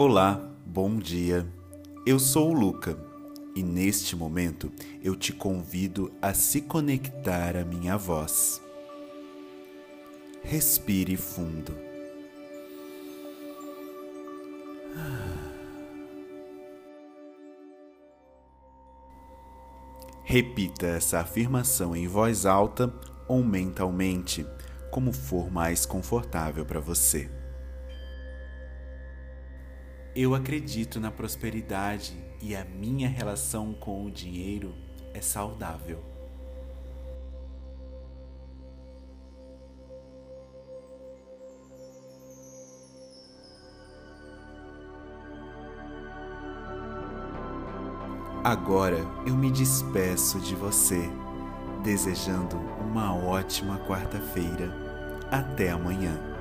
Olá, bom dia. Eu sou o Luca e neste momento eu te convido a se conectar à minha voz. Respire fundo. Repita essa afirmação em voz alta ou mentalmente, como for mais confortável para você. Eu acredito na prosperidade e a minha relação com o dinheiro é saudável. Agora eu me despeço de você, desejando uma ótima quarta-feira. Até amanhã.